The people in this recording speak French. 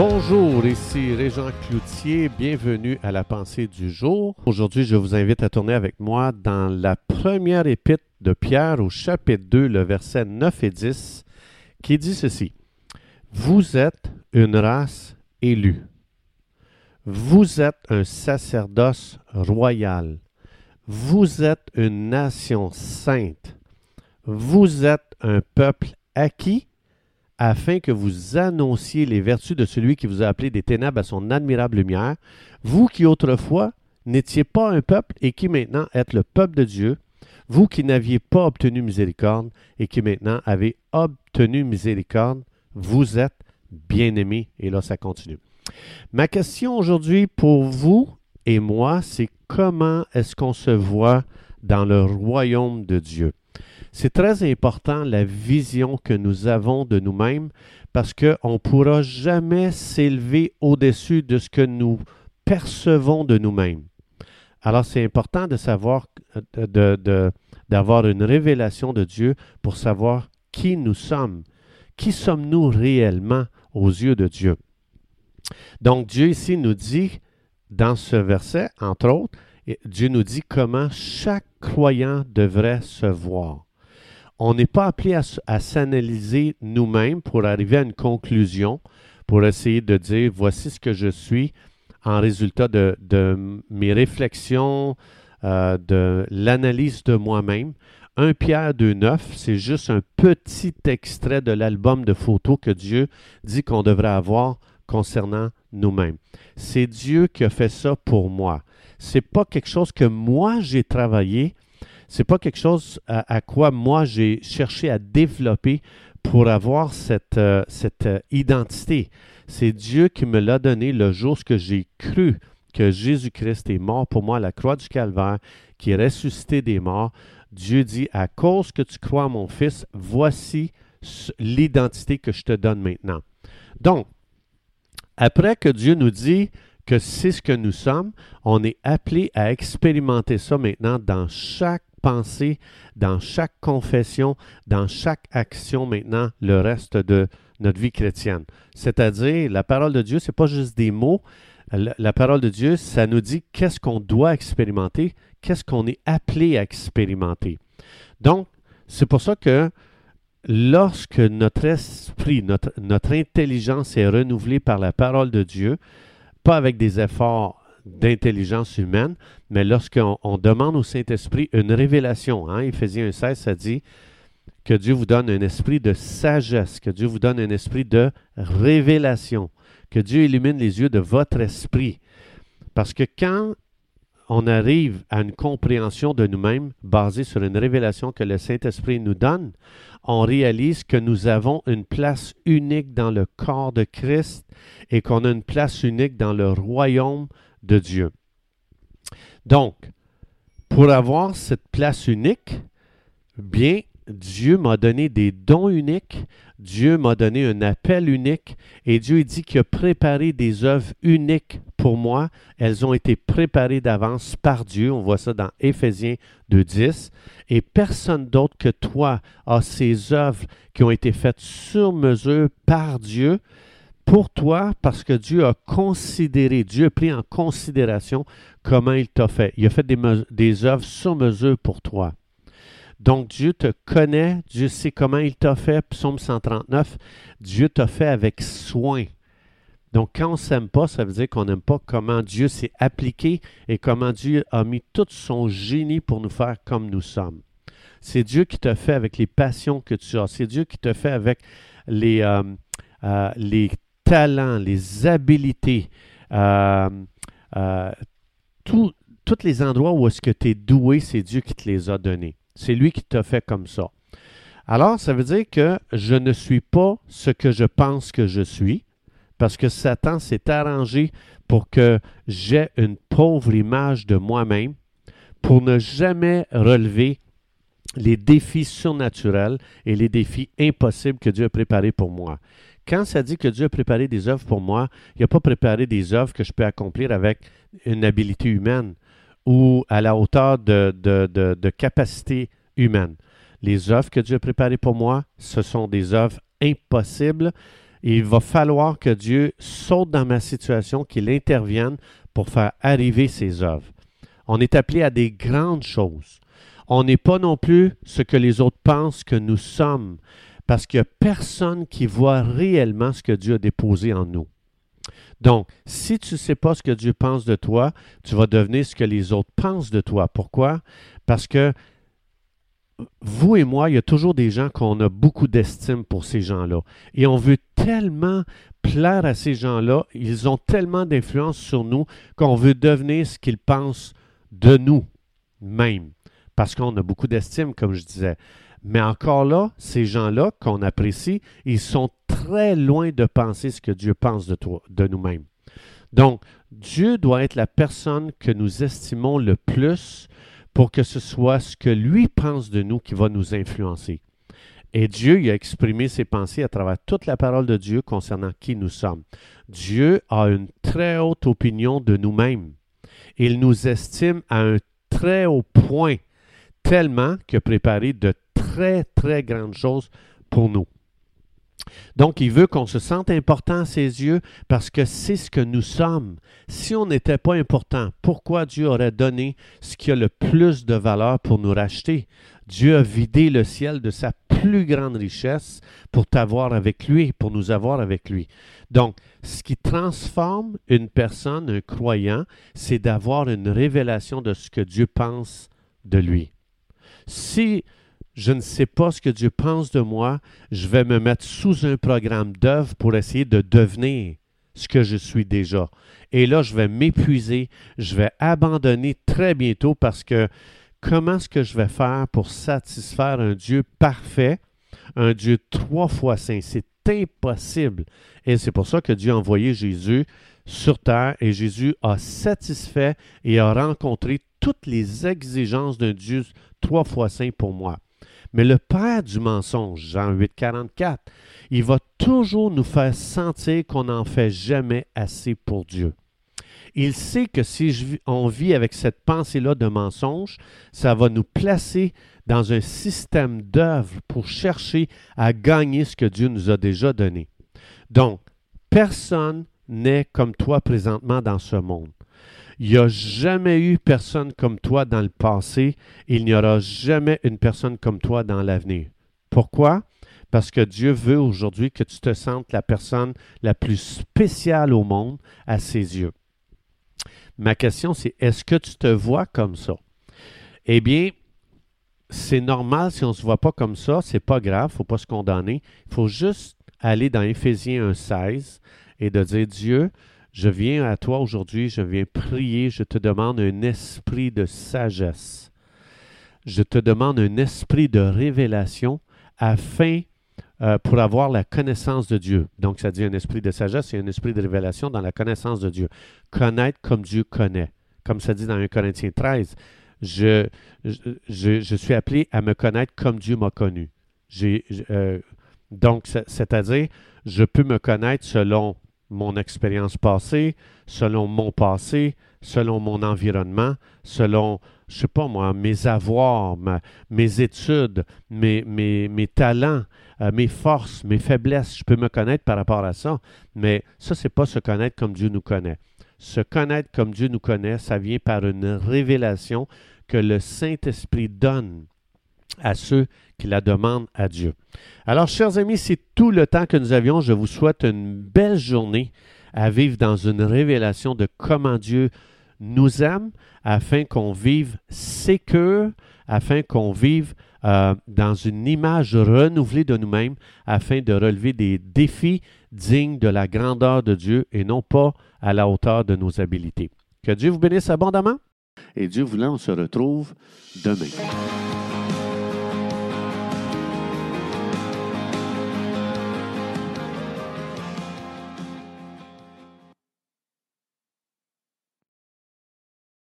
Bonjour, ici Régent Cloutier, bienvenue à la pensée du jour. Aujourd'hui, je vous invite à tourner avec moi dans la première épître de Pierre au chapitre 2, le verset 9 et 10, qui dit ceci. Vous êtes une race élue. Vous êtes un sacerdoce royal. Vous êtes une nation sainte. Vous êtes un peuple acquis afin que vous annonciez les vertus de celui qui vous a appelé des ténèbres à son admirable lumière, vous qui autrefois n'étiez pas un peuple et qui maintenant êtes le peuple de Dieu, vous qui n'aviez pas obtenu miséricorde et qui maintenant avez obtenu miséricorde, vous êtes bien-aimés. Et là, ça continue. Ma question aujourd'hui pour vous et moi, c'est comment est-ce qu'on se voit dans le royaume de Dieu? C'est très important la vision que nous avons de nous-mêmes parce qu'on ne pourra jamais s'élever au-dessus de ce que nous percevons de nous-mêmes. Alors c'est important de savoir, d'avoir une révélation de Dieu pour savoir qui nous sommes. Qui sommes-nous réellement aux yeux de Dieu? Donc Dieu ici nous dit, dans ce verset, entre autres, Dieu nous dit comment chaque croyant devrait se voir on n'est pas appelé à, s'analyser nous-mêmes pour arriver à une conclusion, pour essayer de dire voici ce que je suis en résultat de, mes réflexions, euh, de l'analyse de moi-même. Un Pierre 2.9, c'est juste un petit extrait de l'album de photos que Dieu dit qu'on devrait avoir concernant nous-mêmes. C'est Dieu qui a fait ça pour moi. C'est pas quelque chose que moi j'ai travaillé, c'est pas quelque chose à, quoi moi j'ai cherché à développer pour avoir cette, euh, cette euh, identité. C'est Dieu qui me l'a donné le jour que j'ai cru que Jésus-Christ est mort pour moi à la croix du Calvaire, qui est ressuscité des morts. Dieu dit, à cause que tu crois mon Fils, voici l'identité que je te donne maintenant. Donc, après que Dieu nous dit que c'est ce que nous sommes, on est appelé à expérimenter ça maintenant dans chaque pensée, dans chaque confession, dans chaque action maintenant, le reste de notre vie chrétienne. C'est-à-dire, la parole de Dieu, ce n'est pas juste des mots. La, parole de Dieu, ça nous dit qu'est-ce qu'on doit expérimenter, qu'est-ce qu'on est appelé à expérimenter. Donc, c'est pour ça que lorsque notre esprit, notre, notre intelligence est renouvelée par la parole de Dieu, pas avec des efforts d'intelligence humaine, mais lorsqu'on demande au Saint-Esprit une révélation, hein, Éphésiens 16, ça dit que Dieu vous donne un esprit de sagesse, que Dieu vous donne un esprit de révélation, que Dieu illumine les yeux de votre esprit. Parce que quand on arrive à une compréhension de nous-mêmes basée sur une révélation que le Saint-Esprit nous donne, on réalise que nous avons une place unique dans le corps de Christ et qu'on a une place unique dans le royaume de Dieu. Donc, pour avoir cette place unique, bien, Dieu m'a donné des dons uniques, Dieu m'a donné un appel unique, et Dieu dit qu'il a préparé des œuvres uniques pour moi. Elles ont été préparées d'avance par Dieu. On voit ça dans Éphésiens 2.10. Et personne d'autre que toi a ces œuvres qui ont été faites sur mesure par Dieu pour toi parce que Dieu a considéré, Dieu a pris en considération comment il t'a fait. Il a fait des, des œuvres sur mesure pour toi. Donc Dieu te connaît, Dieu sait comment il t'a fait. Psaume 139, Dieu t'a fait avec soin. Donc quand on ne s'aime pas, ça veut dire qu'on n'aime pas comment Dieu s'est appliqué et comment Dieu a mis tout son génie pour nous faire comme nous sommes. C'est Dieu qui t'a fait avec les passions que tu as. C'est Dieu qui t'a fait avec les, euh, euh, les talents, les habiletés, euh, euh, tous les endroits où est-ce que tu es doué, c'est Dieu qui te les a donnés. C'est lui qui t'a fait comme ça. Alors, ça veut dire que je ne suis pas ce que je pense que je suis, parce que Satan s'est arrangé pour que j'ai une pauvre image de moi-même, pour ne jamais relever les défis surnaturels et les défis impossibles que Dieu a préparés pour moi. Quand ça dit que Dieu a préparé des œuvres pour moi, il n'a pas préparé des œuvres que je peux accomplir avec une habileté humaine ou à la hauteur de, de, capacité humaine. Les œuvres que Dieu a préparées pour moi, ce sont des œuvres impossibles Il va falloir que Dieu saute dans ma situation, qu'il intervienne pour faire arriver ses œuvres. On est appelé à des grandes choses. On n'est pas non plus ce que les autres pensent que nous sommes, parce qu'il n'y a personne qui voit réellement ce que Dieu a déposé en nous. Donc, si tu ne sais pas ce que Dieu pense de toi, tu vas devenir ce que les autres pensent de toi. Pourquoi? Parce que vous et moi, il y a toujours des gens qu'on a beaucoup d'estime pour ces gens-là. Et on veut tellement plaire à ces gens-là, ils ont tellement d'influence sur nous qu'on veut devenir ce qu'ils pensent de nous même. Parce qu'on a beaucoup d'estime, comme je disais. Mais encore là, ces gens-là qu'on apprécie, ils sont très loin de penser ce que Dieu pense de, toi, de nous-mêmes. Donc, Dieu doit être la personne que nous estimons le plus pour que ce soit ce que lui pense de nous qui va nous influencer. Et Dieu il a exprimé ses pensées à travers toute la parole de Dieu concernant qui nous sommes. Dieu a une très haute opinion de nous-mêmes. Il nous estime à un très haut point, tellement qu'il a préparé de très, très grandes choses pour nous. Donc, il veut qu'on se sente important à ses yeux parce que c'est ce que nous sommes. Si on n'était pas important, pourquoi Dieu aurait donné ce qui a le plus de valeur pour nous racheter? Dieu a vidé le ciel de sa plus grande richesse pour t'avoir avec lui, pour nous avoir avec lui. Donc, ce qui transforme une personne, un croyant, c'est d'avoir une révélation de ce que Dieu pense de lui. Si je ne sais pas ce que Dieu pense de moi, je vais me mettre sous un programme d'œuvre pour essayer de devenir ce que je suis déjà. Et là, je vais m'épuiser, je vais abandonner très bientôt parce que comment est-ce que je vais faire pour satisfaire un Dieu parfait, un Dieu trois fois saint? C'est impossible. Et c'est pour ça que Dieu a envoyé Jésus sur terre et Jésus a satisfait et a rencontré toutes les exigences d'un Dieu trois fois saint pour moi. Mais le père du mensonge, Jean 8, 44, il va toujours nous faire sentir qu'on n'en fait jamais assez pour Dieu. Il sait que si on vit avec cette pensée-là de mensonge, ça va nous placer dans un système d'œuvre pour chercher à gagner ce que Dieu nous a déjà donné. Donc, personne n'est comme toi présentement dans ce monde. Il n'y a jamais eu personne comme toi dans le passé. Il n'y aura jamais une personne comme toi dans l'avenir. Pourquoi? Parce que Dieu veut aujourd'hui que tu te sentes la personne la plus spéciale au monde à ses yeux. Ma question, c'est est-ce que tu te vois comme ça? Eh bien, c'est normal si on ne se voit pas comme ça, c'est pas grave, il ne faut pas se condamner. Il faut juste aller dans Éphésiens 1,16 et de dire Dieu, je viens à toi aujourd'hui, je viens prier, je te demande un esprit de sagesse. Je te demande un esprit de révélation afin euh, pour avoir la connaissance de Dieu. Donc, ça dit un esprit de sagesse et un esprit de révélation dans la connaissance de Dieu. Connaître comme Dieu connaît. Comme ça dit dans 1 Corinthiens 13, je, je, suis appelé à me connaître comme Dieu m'a connu. Euh, donc, c'est-à-dire, je peux me connaître selon mon expérience passée, selon mon passé, selon mon environnement, selon, je sais pas moi, mes avoirs, mes études, mes, mes, mes talents, euh, mes forces, mes faiblesses. Je peux me connaître par rapport à ça, mais ça, c'est pas se connaître comme Dieu nous connaît. Se connaître comme Dieu nous connaît, ça vient par une révélation que le Saint-Esprit donne à ceux qui la demandent à Dieu. Alors, chers amis, c'est tout le temps que nous avions. Je vous souhaite une belle journée à vivre dans une révélation de comment Dieu nous aime, afin qu'on vive sécure, afin qu'on vive euh, dans une image renouvelée de nous-mêmes, afin de relever des défis dignes de la grandeur de Dieu et non pas à la hauteur de nos habiletés. Que Dieu vous bénisse abondamment et Dieu voulant, on se retrouve demain.